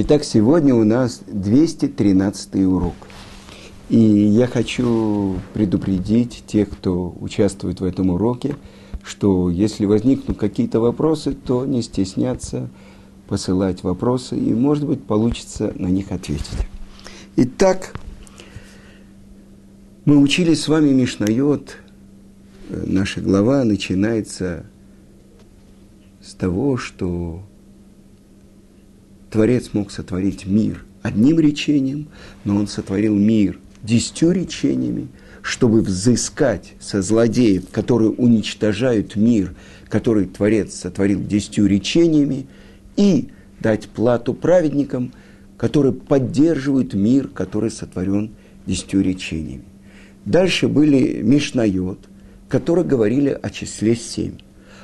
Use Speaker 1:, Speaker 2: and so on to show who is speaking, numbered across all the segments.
Speaker 1: Итак, сегодня у нас 213 урок. И я хочу предупредить тех, кто участвует в этом уроке, что если возникнут какие-то вопросы, то не стесняться посылать вопросы, и, может быть, получится на них ответить. Итак, мы учились с вами Мишнайот. Наша глава начинается с того, что Творец мог сотворить мир одним речением, но он сотворил мир десятью речениями, чтобы взыскать со злодеев, которые уничтожают мир, который Творец сотворил десятью речениями, и дать плату праведникам, которые поддерживают мир, который сотворен десятью речениями. Дальше были Мишнайот, которые говорили о числе семь.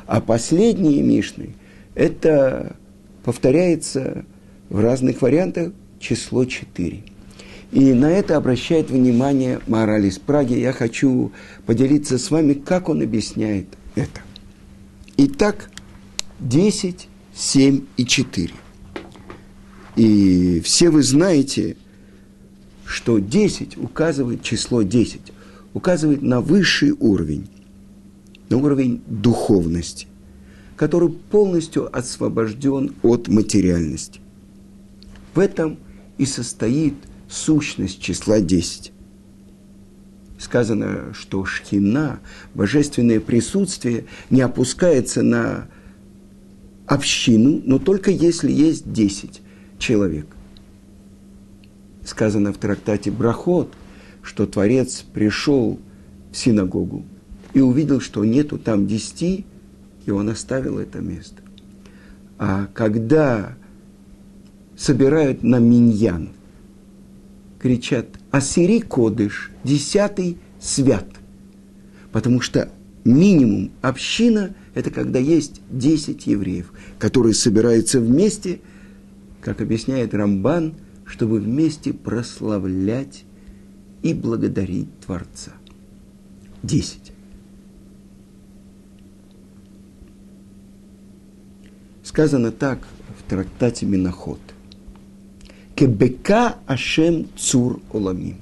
Speaker 1: А последние Мишны, это повторяется в разных вариантах число 4. И на это обращает внимание мораль из Праги. Я хочу поделиться с вами, как он объясняет это. Итак, 10, 7 и 4. И все вы знаете, что 10 указывает, число 10, указывает на высший уровень, на уровень духовности, который полностью освобожден от материальности. В этом и состоит сущность числа 10. Сказано, что шхина, божественное присутствие, не опускается на общину, но только если есть 10 человек. Сказано в трактате Брахот, что Творец пришел в синагогу и увидел, что нету там десяти, и он оставил это место. А когда собирают на миньян. Кричат «Асири кодыш», десятый свят. Потому что минимум община – это когда есть 10 евреев, которые собираются вместе, как объясняет Рамбан, чтобы вместе прославлять и благодарить Творца. Десять. Сказано так в трактате Миноход. Кебека Ашем Цур Оламим.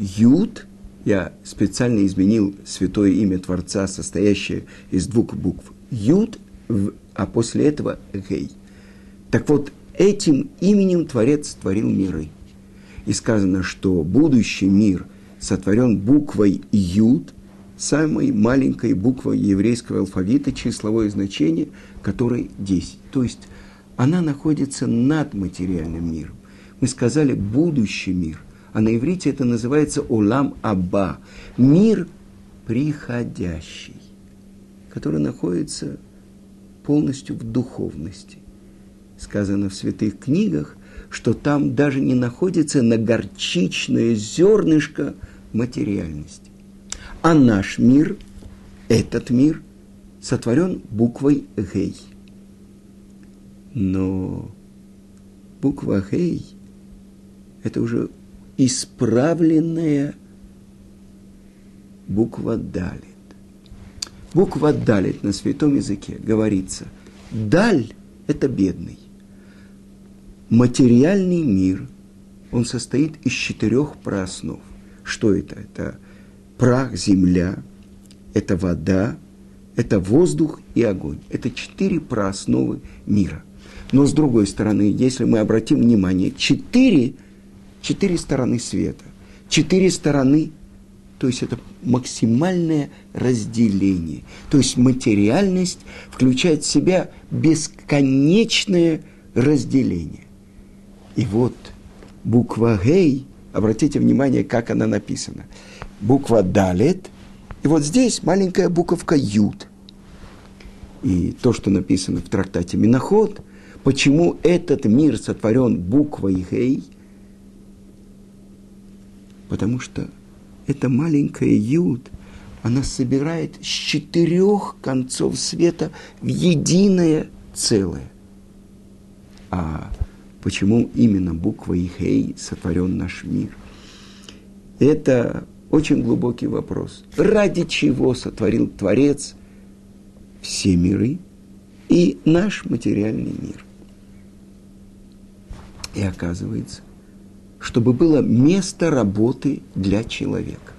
Speaker 1: Юд, я специально изменил святое имя Творца, состоящее из двух букв. Юд, а после этого Гей. Так вот, этим именем Творец творил миры. И сказано, что будущий мир сотворен буквой Юд, самой маленькой буквой еврейского алфавита, числовое значение, которой 10. То есть она находится над материальным миром. Мы сказали будущий мир, а на иврите это называется Улам Аба, мир приходящий, который находится полностью в духовности. Сказано в святых книгах, что там даже не находится на горчичное зернышко материальности. А наш мир, этот мир, сотворен буквой Гей – но буква Хей – это уже исправленная буква Далит. Буква Далит на святом языке говорится «Даль» – это бедный. Материальный мир, он состоит из четырех прооснов. Что это? Это прах, земля, это вода, это воздух и огонь. Это четыре проосновы мира. Но с другой стороны, если мы обратим внимание, четыре, четыре стороны света, четыре стороны, то есть это максимальное разделение. То есть материальность включает в себя бесконечное разделение. И вот буква Гей, обратите внимание, как она написана. Буква Далет, и вот здесь маленькая буковка Юд. И то, что написано в трактате Миноход – Почему этот мир сотворен буквой Гей? Потому что эта маленькая Юд, она собирает с четырех концов света в единое целое. А почему именно буквой Гей сотворен наш мир? Это очень глубокий вопрос. Ради чего сотворил Творец все миры и наш материальный мир? И оказывается, чтобы было место работы для человека.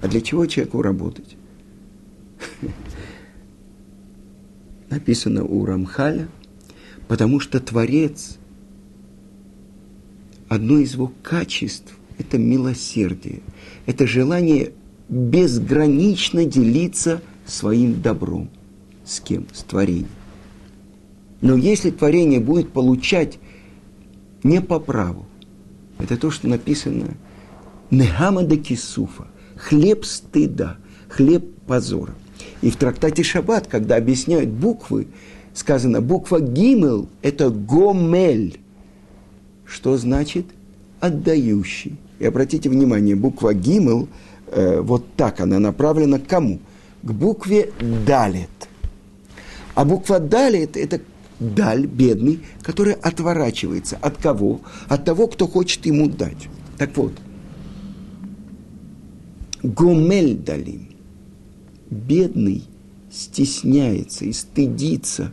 Speaker 1: А для чего человеку работать? Написано у Рамхаля, потому что Творец, одно из его качеств – это милосердие, это желание безгранично делиться своим добром. С кем? С творением. Но если творение будет получать не по праву, это то, что написано Нехама де Кисуфа, хлеб стыда, хлеб позора. И в трактате Шаббат, когда объясняют буквы, сказано, буква Гимел – это Гомель. Что значит? Отдающий. И обратите внимание, буква Гимел, э, вот так она направлена к кому? К букве Далет. А буква Далет – это даль, бедный, который отворачивается. От кого? От того, кто хочет ему дать. Так вот, Гомель Далим, бедный, стесняется и стыдится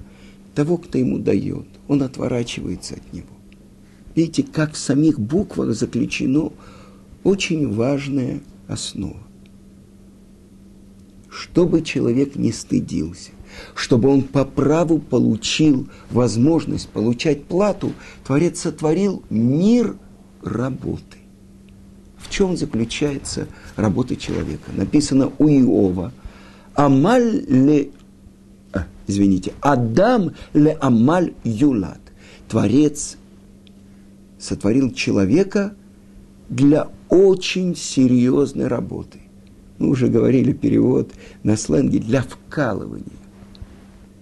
Speaker 1: того, кто ему дает. Он отворачивается от него. Видите, как в самих буквах заключено очень важная основа. Чтобы человек не стыдился, чтобы он по праву получил возможность получать плату, Творец сотворил мир работы. В чем заключается работа человека? Написано у Иова. Амаль ле... А, извините. Адам ле амаль юлат. Творец сотворил человека для очень серьезной работы. Мы уже говорили перевод на сленге для вкалывания.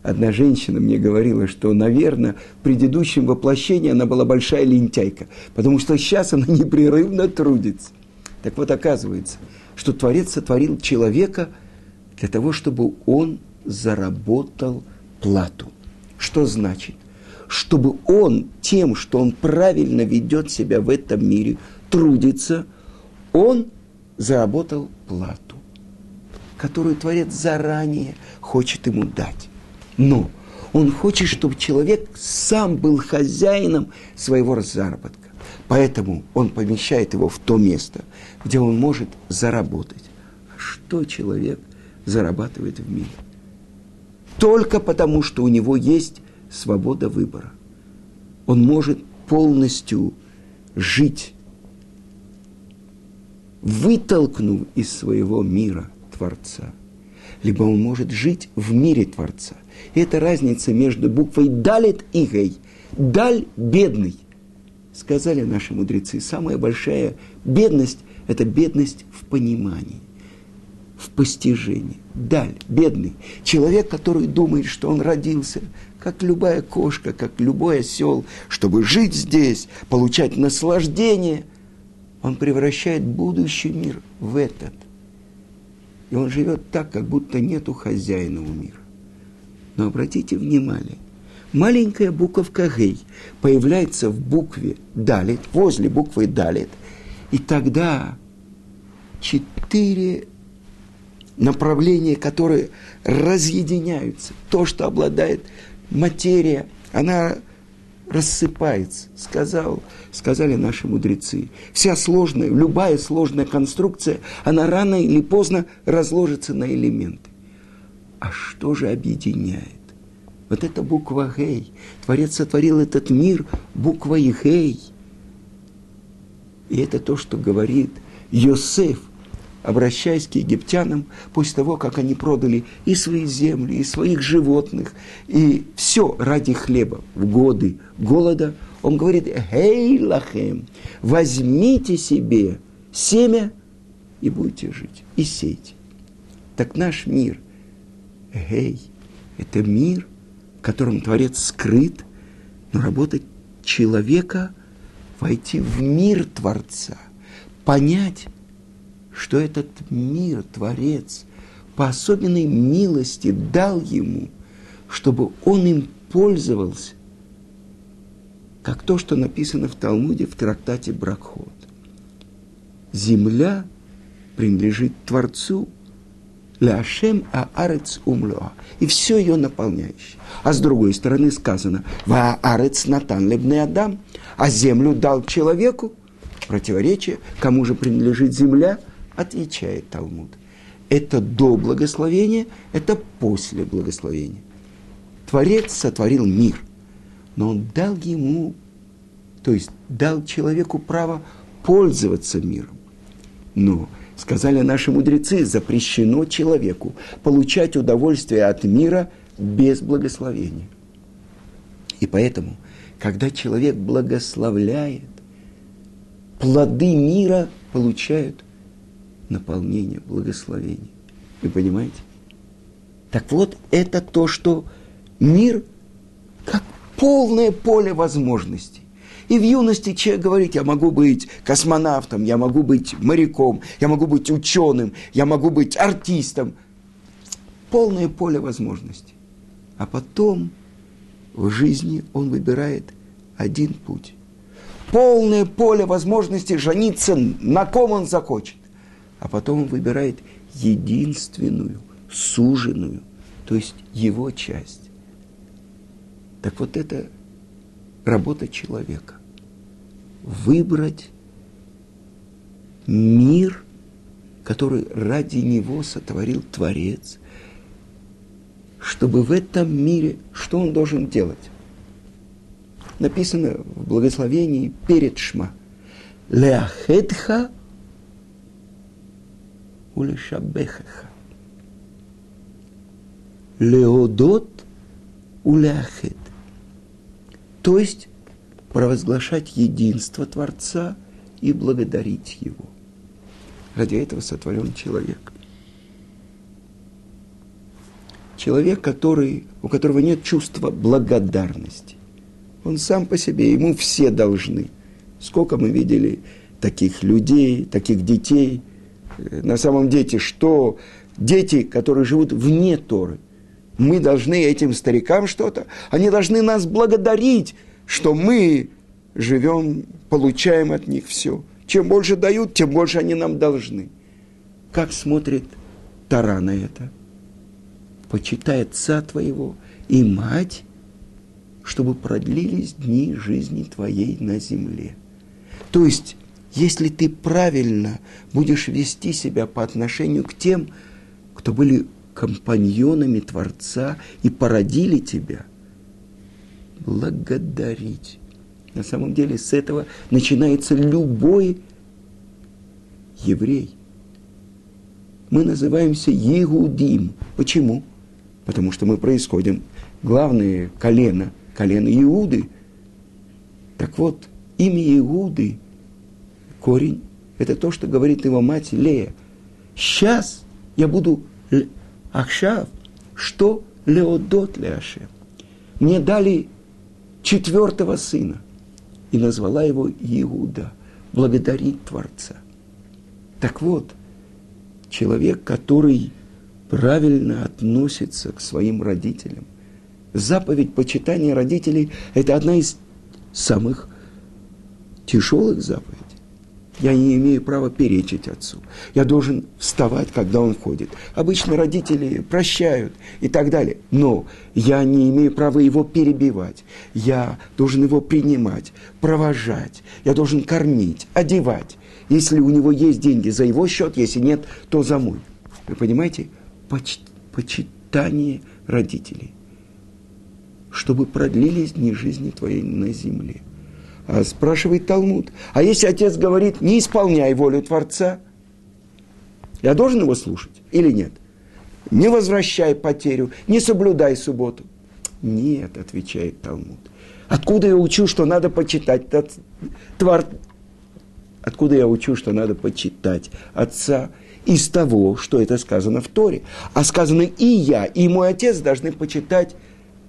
Speaker 1: Одна женщина мне говорила, что, наверное, в предыдущем воплощении она была большая лентяйка, потому что сейчас она непрерывно трудится. Так вот, оказывается, что Творец сотворил человека для того, чтобы он заработал плату. Что значит? Чтобы он тем, что он правильно ведет себя в этом мире, трудится, он заработал плату, которую Творец заранее хочет ему дать. Но он хочет, чтобы человек сам был хозяином своего заработка. Поэтому он помещает его в то место, где он может заработать. Что человек зарабатывает в мире? Только потому, что у него есть свобода выбора. Он может полностью жить, вытолкнув из своего мира Творца. Либо он может жить в мире Творца – это разница между буквой «далит» и «гей». «Даль» – бедный. Сказали наши мудрецы, самая большая бедность – это бедность в понимании, в постижении. Даль, бедный. Человек, который думает, что он родился, как любая кошка, как любой осел, чтобы жить здесь, получать наслаждение, он превращает будущий мир в этот. И он живет так, как будто нету хозяина у мира. Но обратите внимание, маленькая буковка «гей» появляется в букве «далит», возле буквы «далит», и тогда четыре направления, которые разъединяются. То, что обладает материя, она рассыпается, сказал, сказали наши мудрецы. Вся сложная, любая сложная конструкция, она рано или поздно разложится на элементы. А что же объединяет? Вот эта буква Гей. Творец сотворил этот мир буквой Гей. И это то, что говорит Йосеф, обращаясь к египтянам после того, как они продали и свои земли, и своих животных, и все ради хлеба в годы голода. Он говорит, «Гей лахем, возьмите себе семя и будете жить, и сейте». Так наш мир – Эй, это мир, в котором Творец скрыт, но работа человека – войти в мир Творца, понять, что этот мир Творец по особенной милости дал ему, чтобы он им пользовался, как то, что написано в Талмуде в трактате Бракхот. Земля принадлежит Творцу – Ляшем аарец умлоа. И все ее наполняющее. А с другой стороны сказано, ва аарец натан лебне адам. а землю дал человеку. Противоречие, кому же принадлежит земля, отвечает Талмуд. Это до благословения, это после благословения. Творец сотворил мир, но он дал ему, то есть дал человеку право пользоваться миром. Но, сказали наши мудрецы, запрещено человеку получать удовольствие от мира без благословения. И поэтому, когда человек благословляет, плоды мира получают наполнение, благословение. Вы понимаете? Так вот, это то, что мир как полное поле возможностей. И в юности человек говорит, я могу быть космонавтом, я могу быть моряком, я могу быть ученым, я могу быть артистом. Полное поле возможностей. А потом в жизни он выбирает один путь. Полное поле возможностей жениться на ком он захочет. А потом он выбирает единственную, суженную, то есть его часть. Так вот это работа человека. Выбрать мир, который ради него сотворил Творец, чтобы в этом мире, что он должен делать? Написано в благословении перед Шма. Леахедха улешабехаха. Леодот уляхет. То есть провозглашать единство Творца и благодарить Его. Ради этого сотворен человек. Человек, который, у которого нет чувства благодарности. Он сам по себе, ему все должны. Сколько мы видели таких людей, таких детей. На самом деле, что дети, которые живут вне Торы, мы должны этим старикам что-то, они должны нас благодарить, что мы живем, получаем от них все. Чем больше дают, тем больше они нам должны. Как смотрит Тара на это? Почитай отца твоего и мать, чтобы продлились дни жизни твоей на земле. То есть, если ты правильно будешь вести себя по отношению к тем, кто были компаньонами Творца и породили тебя, благодарить. На самом деле с этого начинается любой еврей. Мы называемся Егудим. Почему? Потому что мы происходим, главное колено, колено Иуды. Так вот, имя Иуды, корень, это то, что говорит его мать Лея. Сейчас я буду Ахшав, что Леодот Леашем. Мне дали четвертого сына и назвала его Иуда, благодарить Творца. Так вот, человек, который правильно относится к своим родителям, заповедь почитания родителей – это одна из самых тяжелых заповедей. Я не имею права перечить отцу. Я должен вставать, когда он входит. Обычно родители прощают и так далее. Но я не имею права его перебивать. Я должен его принимать, провожать. Я должен кормить, одевать. Если у него есть деньги за его счет, если нет, то за мой. Вы понимаете? Поч почитание родителей. Чтобы продлились дни жизни твоей на земле. А спрашивает Талмуд. А если отец говорит, не исполняй волю Творца, я должен его слушать или нет? Не возвращай потерю, не соблюдай субботу. Нет, отвечает Талмуд. Откуда я учу, что надо почитать твор... Откуда я учу, что надо почитать отца? Из того, что это сказано в Торе. А сказано и я, и мой отец должны почитать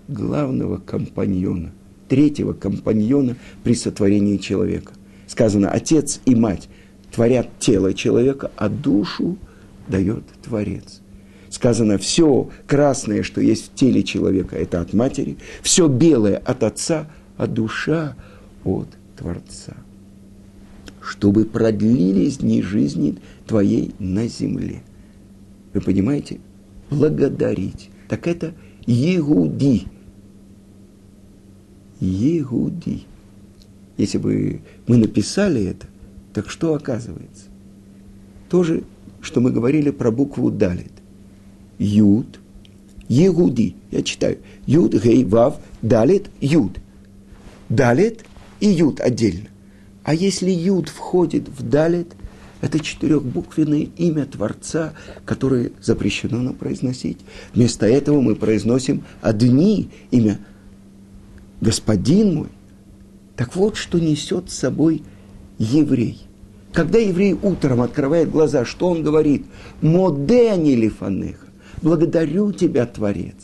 Speaker 1: главного компаньона третьего компаньона при сотворении человека. Сказано, отец и мать творят тело человека, а душу дает Творец. Сказано, все красное, что есть в теле человека, это от матери, все белое от отца, а душа от Творца. Чтобы продлились дни жизни твоей на земле. Вы понимаете? Благодарить. Так это Егуди – Егуди. если бы мы написали это, так что оказывается? То же, что мы говорили про букву Далит. Юд, Егуди. Я читаю. Юд, Гей, Вав, Далит, Юд. Далит и Юд отдельно. А если Юд входит в Далит, это четырехбуквенное имя Творца, которое запрещено нам произносить. Вместо этого мы произносим одни имя Господин мой. Так вот, что несет с собой еврей. Когда еврей утром открывает глаза, что он говорит? Модеани лифанеха. Благодарю тебя, Творец.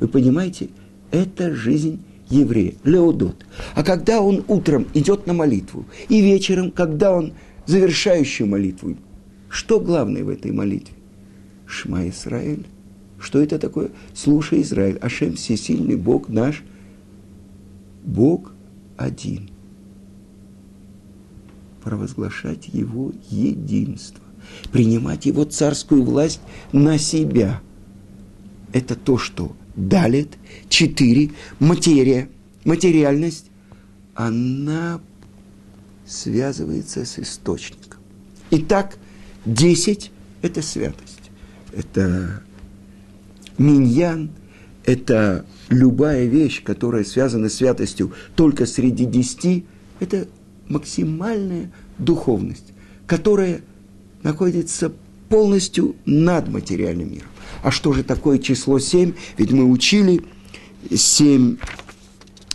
Speaker 1: Вы понимаете, это жизнь еврея, Леодот. А когда он утром идет на молитву, и вечером, когда он завершающую молитву, что главное в этой молитве? Шма Исраэль. Что это такое? Слушай, Израиль, Ашем всесильный Бог наш, Бог один. Провозглашать Его единство, принимать Его царскую власть на себя. Это то, что далит, четыре, материя, материальность, она связывается с источником. Итак, десять – это святость. Это миньян, это любая вещь, которая связана с святостью только среди десяти, это максимальная духовность, которая находится полностью над материальным миром. А что же такое число семь? Ведь мы учили семь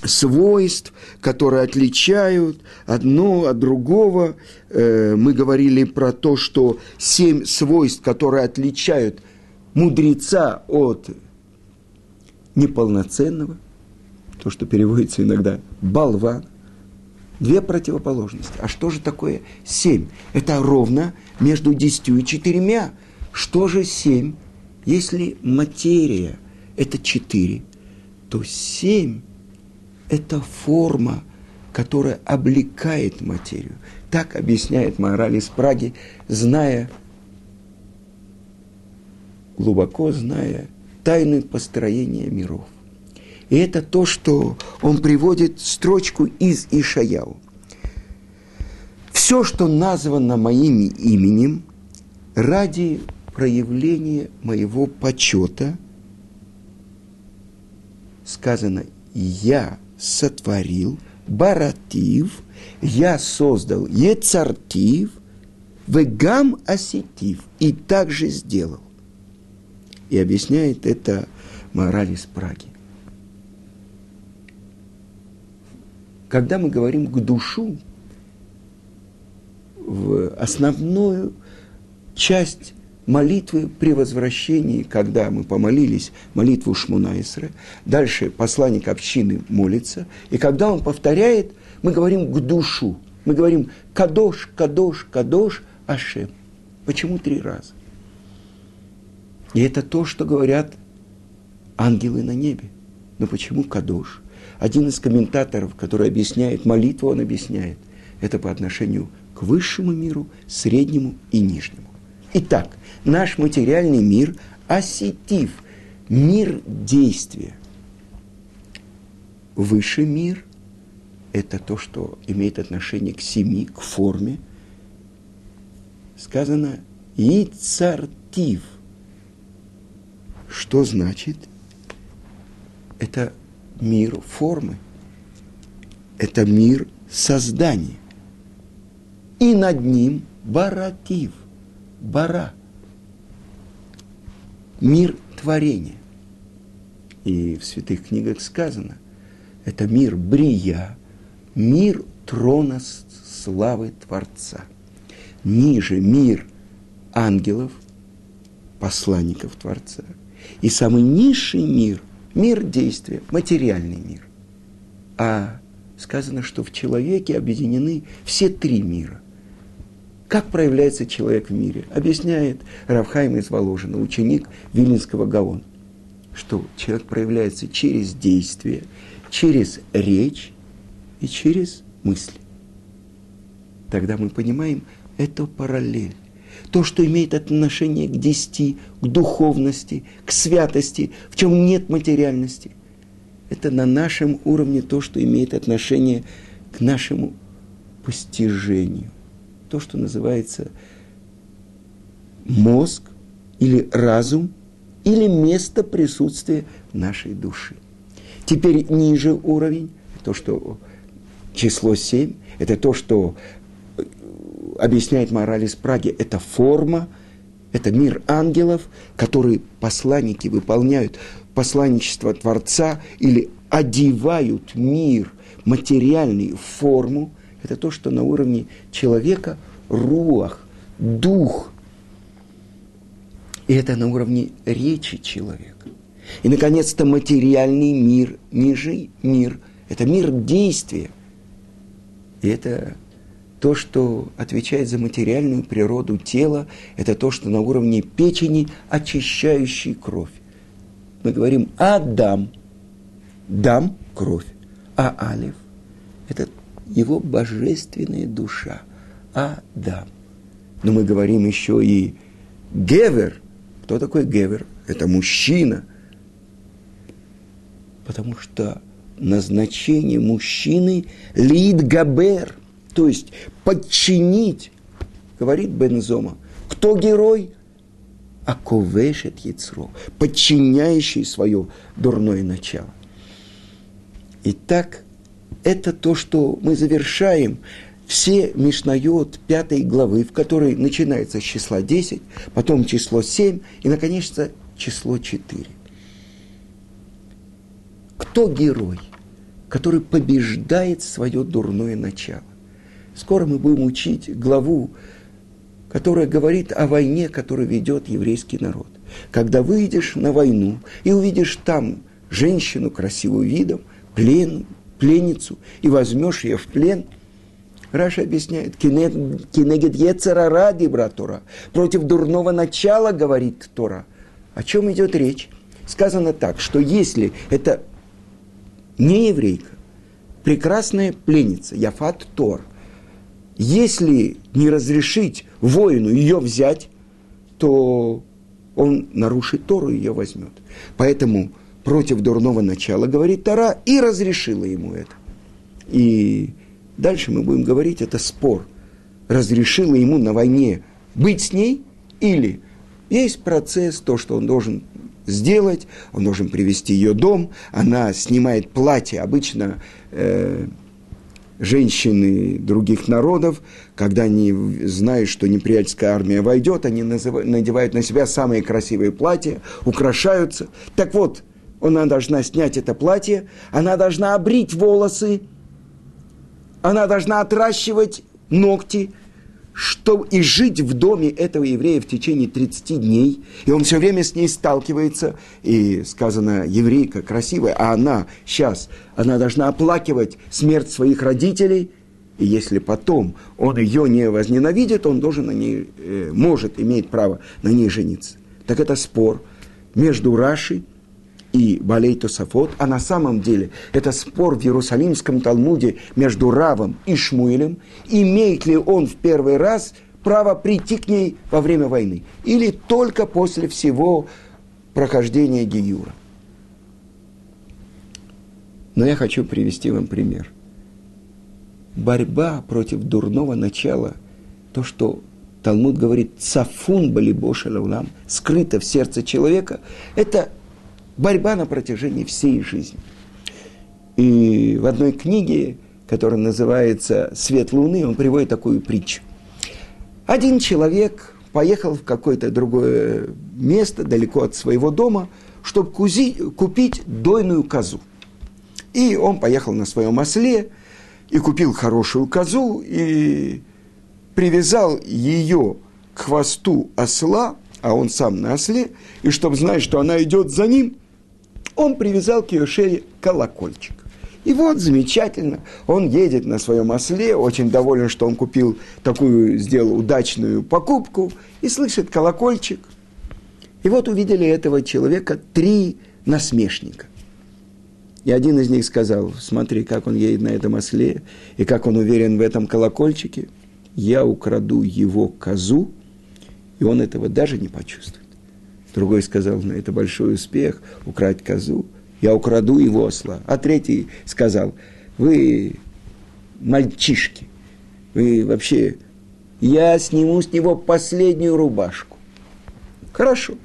Speaker 1: свойств, которые отличают одно от другого. Э, мы говорили про то, что семь свойств, которые отличают мудреца от неполноценного, то, что переводится иногда болван, две противоположности. А что же такое семь? Это ровно между десятью и четырьмя. Что же семь? Если материя – это четыре, то семь – это форма, которая облекает материю. Так объясняет мораль из Праги, зная, глубоко зная тайны построения миров. И это то, что он приводит строчку из Ишаяу. Все, что названо моим именем, ради проявления моего почета, сказано, я сотворил, баратив, я создал ецартив, вегам осетив, и также сделал. И объясняет это мораль из Праги. Когда мы говорим к душу, в основную часть молитвы при возвращении, когда мы помолились молитву Шмунайсра, дальше посланник общины молится, и когда он повторяет, мы говорим к душу, мы говорим «Кадош, Кадош, Кадош, Ашем». Почему три раза? И это то, что говорят ангелы на небе. Но почему Кадош? Один из комментаторов, который объясняет молитву, он объясняет. Это по отношению к высшему миру, среднему и нижнему. Итак, наш материальный мир осетив, мир действия. Высший мир – это то, что имеет отношение к семи, к форме. Сказано «Ицартив». Что значит? Это мир формы. Это мир создания. И над ним баратив – бара, мир творения. И в святых книгах сказано, это мир брия, мир трона славы Творца. Ниже мир ангелов, посланников Творца. И самый низший мир – мир действия, материальный мир. А сказано, что в человеке объединены все три мира – как проявляется человек в мире? Объясняет Равхайм из Воложина, ученик Вилинского Гаона, что человек проявляется через действие, через речь и через мысли. Тогда мы понимаем, это параллель. То, что имеет отношение к десяти, к духовности, к святости, в чем нет материальности. Это на нашем уровне то, что имеет отношение к нашему постижению. То, что называется мозг или разум, или место присутствия нашей души. Теперь ниже уровень, то, что число 7, это то, что объясняет мораль из Праги, это форма, это мир ангелов, которые посланники выполняют посланничество Творца или одевают мир материальный в форму. Это то, что на уровне человека руах, дух. И это на уровне речи человека. И, наконец-то, материальный мир, ниже мир. Это мир действия. И это то, что отвечает за материальную природу тела, это то, что на уровне печени очищающий кровь. Мы говорим Адам, дам – кровь, а Алиф – это его божественная душа, Адам. Но мы говорим еще и Гевер. Кто такой Гевер? Это мужчина. Потому что назначение мужчины – лид габер – то есть подчинить, говорит Бензома, кто герой? А ковешет яцро, подчиняющий свое дурное начало. Итак, это то, что мы завершаем все Мишнайот пятой главы, в которой начинается с числа 10, потом число 7 и, наконец, число 4. Кто герой, который побеждает свое дурное начало? Скоро мы будем учить главу, которая говорит о войне, которую ведет еврейский народ. Когда выйдешь на войну и увидишь там женщину красивую видом, плен, пленницу, и возьмешь ее в плен, Раша объясняет, кинегет ецера ради, брат Тора, против дурного начала, говорит Тора. О чем идет речь? Сказано так, что если это не еврейка, прекрасная пленница, Яфат Тор, если не разрешить воину ее взять, то он нарушит Тору и ее возьмет. Поэтому против дурного начала, говорит Тора, и разрешила ему это. И дальше мы будем говорить, это спор. Разрешила ему на войне быть с ней или есть процесс, то, что он должен сделать, он должен привести ее дом, она снимает платье, обычно э, женщины других народов, когда они знают, что неприятельская армия войдет, они надевают на себя самые красивые платья, украшаются. Так вот, она должна снять это платье, она должна обрить волосы, она должна отращивать ногти, что и жить в доме этого еврея в течение 30 дней, и он все время с ней сталкивается, и сказано, еврейка красивая, а она сейчас, она должна оплакивать смерть своих родителей, и если потом он ее не возненавидит, он должен на ней, э, может, имеет право на ней жениться. Так это спор между Рашей и Балей Тософот, а на самом деле это спор в Иерусалимском Талмуде между Равом и Шмуилем, имеет ли он в первый раз право прийти к ней во время войны, или только после всего прохождения Гиюра. Но я хочу привести вам пример. Борьба против дурного начала, то, что Талмуд говорит, цафун балибоша лаулам, скрыто в сердце человека, это борьба на протяжении всей жизни. И в одной книге, которая называется «Свет Луны», он приводит такую притчу. Один человек поехал в какое-то другое место, далеко от своего дома, чтобы купить дойную козу. И он поехал на своем осле и купил хорошую козу и привязал ее к хвосту осла, а он сам на осле, и чтобы знать, что она идет за ним, он привязал к ее шее колокольчик. И вот замечательно, он едет на своем осле, очень доволен, что он купил такую, сделал удачную покупку, и слышит колокольчик. И вот увидели этого человека три насмешника. И один из них сказал, смотри, как он едет на этом осле, и как он уверен в этом колокольчике, я украду его козу, и он этого даже не почувствует. Другой сказал, ну, это большой успех, украть козу. Я украду его осла. А третий сказал, вы мальчишки. Вы вообще... Я сниму с него последнюю рубашку. Хорошо.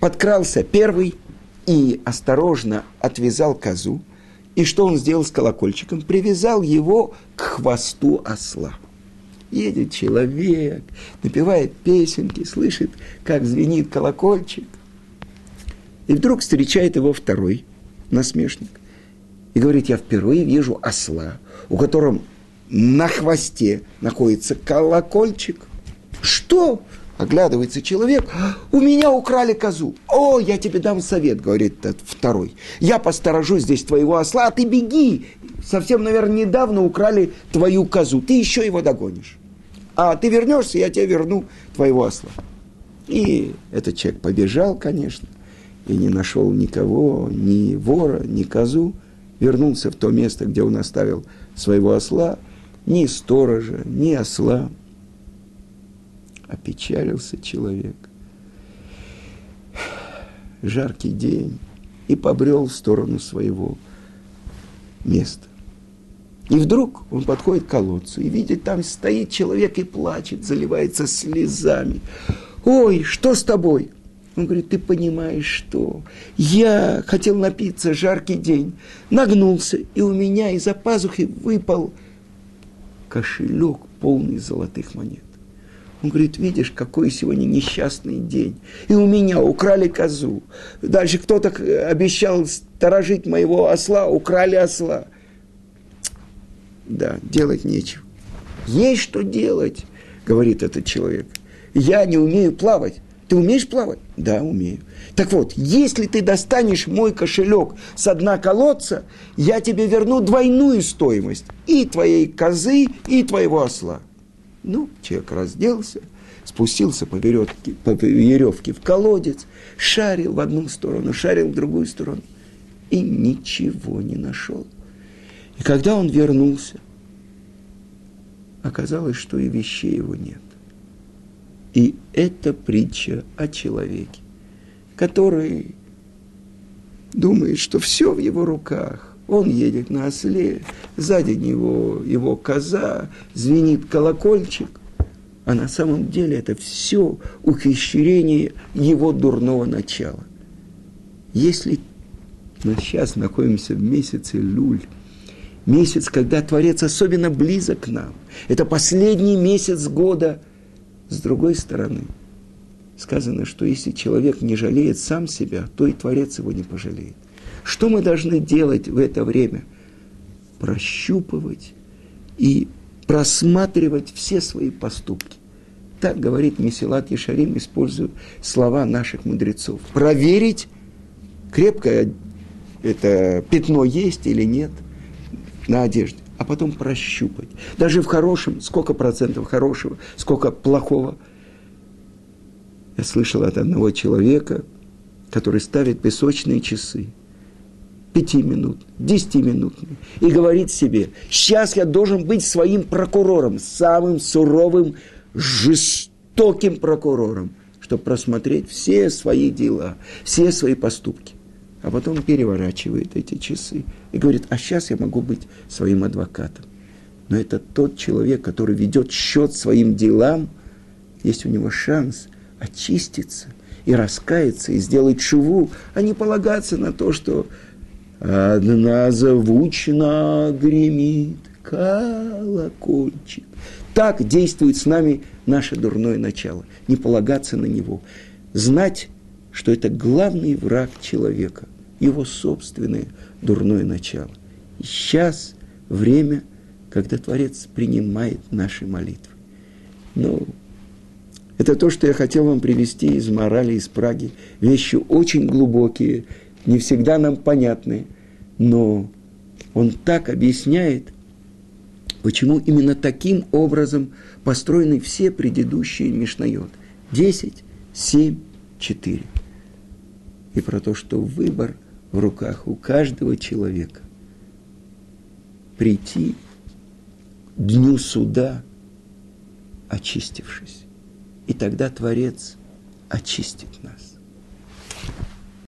Speaker 1: Подкрался первый и осторожно отвязал козу. И что он сделал с колокольчиком? Привязал его к хвосту осла. Едет человек, напевает песенки, слышит, как звенит колокольчик. И вдруг встречает его второй насмешник. И говорит, я впервые вижу осла, у которого на хвосте находится колокольчик. Что? Оглядывается человек, у меня украли козу. О, я тебе дам совет, говорит этот второй. Я посторожу здесь твоего осла, а ты беги. Совсем, наверное, недавно украли твою козу. Ты еще его догонишь. А ты вернешься, я тебе верну твоего осла. И этот человек побежал, конечно, и не нашел никого, ни вора, ни козу. Вернулся в то место, где он оставил своего осла. Ни сторожа, ни осла. Опечалился человек. Жаркий день. И побрел в сторону своего места. И вдруг он подходит к колодцу и видит, там стоит человек и плачет, заливается слезами. Ой, что с тобой? Он говорит, ты понимаешь, что я хотел напиться, жаркий день, нагнулся, и у меня из-за пазухи выпал кошелек полный золотых монет. Он говорит, видишь, какой сегодня несчастный день. И у меня украли козу. Дальше кто-то обещал сторожить моего осла, украли осла. Да, делать нечего. Есть что делать, говорит этот человек. Я не умею плавать. Ты умеешь плавать? Да, умею. Так вот, если ты достанешь мой кошелек с дна колодца, я тебе верну двойную стоимость и твоей козы, и твоего осла. Ну, человек разделся, спустился по веревке, по веревке в колодец, шарил в одну сторону, шарил в другую сторону и ничего не нашел. И когда он вернулся, оказалось, что и вещей его нет. И это притча о человеке, который думает, что все в его руках. Он едет на осле, сзади него его коза, звенит колокольчик. А на самом деле это все ухищрение его дурного начала. Если мы сейчас находимся в месяце Люль, месяц, когда Творец особенно близок к нам. Это последний месяц года. С другой стороны, сказано, что если человек не жалеет сам себя, то и Творец его не пожалеет. Что мы должны делать в это время? Прощупывать и просматривать все свои поступки. Так говорит Месилат Ешарим, используя слова наших мудрецов. Проверить, крепкое это пятно есть или нет – на одежде, а потом прощупать. Даже в хорошем, сколько процентов хорошего, сколько плохого. Я слышал от одного человека, который ставит песочные часы, пяти минут, десяти минут, и говорит себе, сейчас я должен быть своим прокурором, самым суровым, жестоким прокурором, чтобы просмотреть все свои дела, все свои поступки а потом переворачивает эти часы и говорит, а сейчас я могу быть своим адвокатом. Но это тот человек, который ведет счет своим делам, есть у него шанс очиститься и раскаяться, и сделать шуву, а не полагаться на то, что одна звучно гремит колокольчик. Так действует с нами наше дурное начало. Не полагаться на него. Знать, что это главный враг человека его собственное дурное начало. И сейчас время, когда Творец принимает наши молитвы. Ну, это то, что я хотел вам привести из морали из Праги. Вещи очень глубокие, не всегда нам понятные, но он так объясняет, почему именно таким образом построены все предыдущие Мишнайот. Десять, семь, четыре. И про то, что выбор в руках у каждого человека. Прийти дню суда, очистившись. И тогда Творец очистит нас.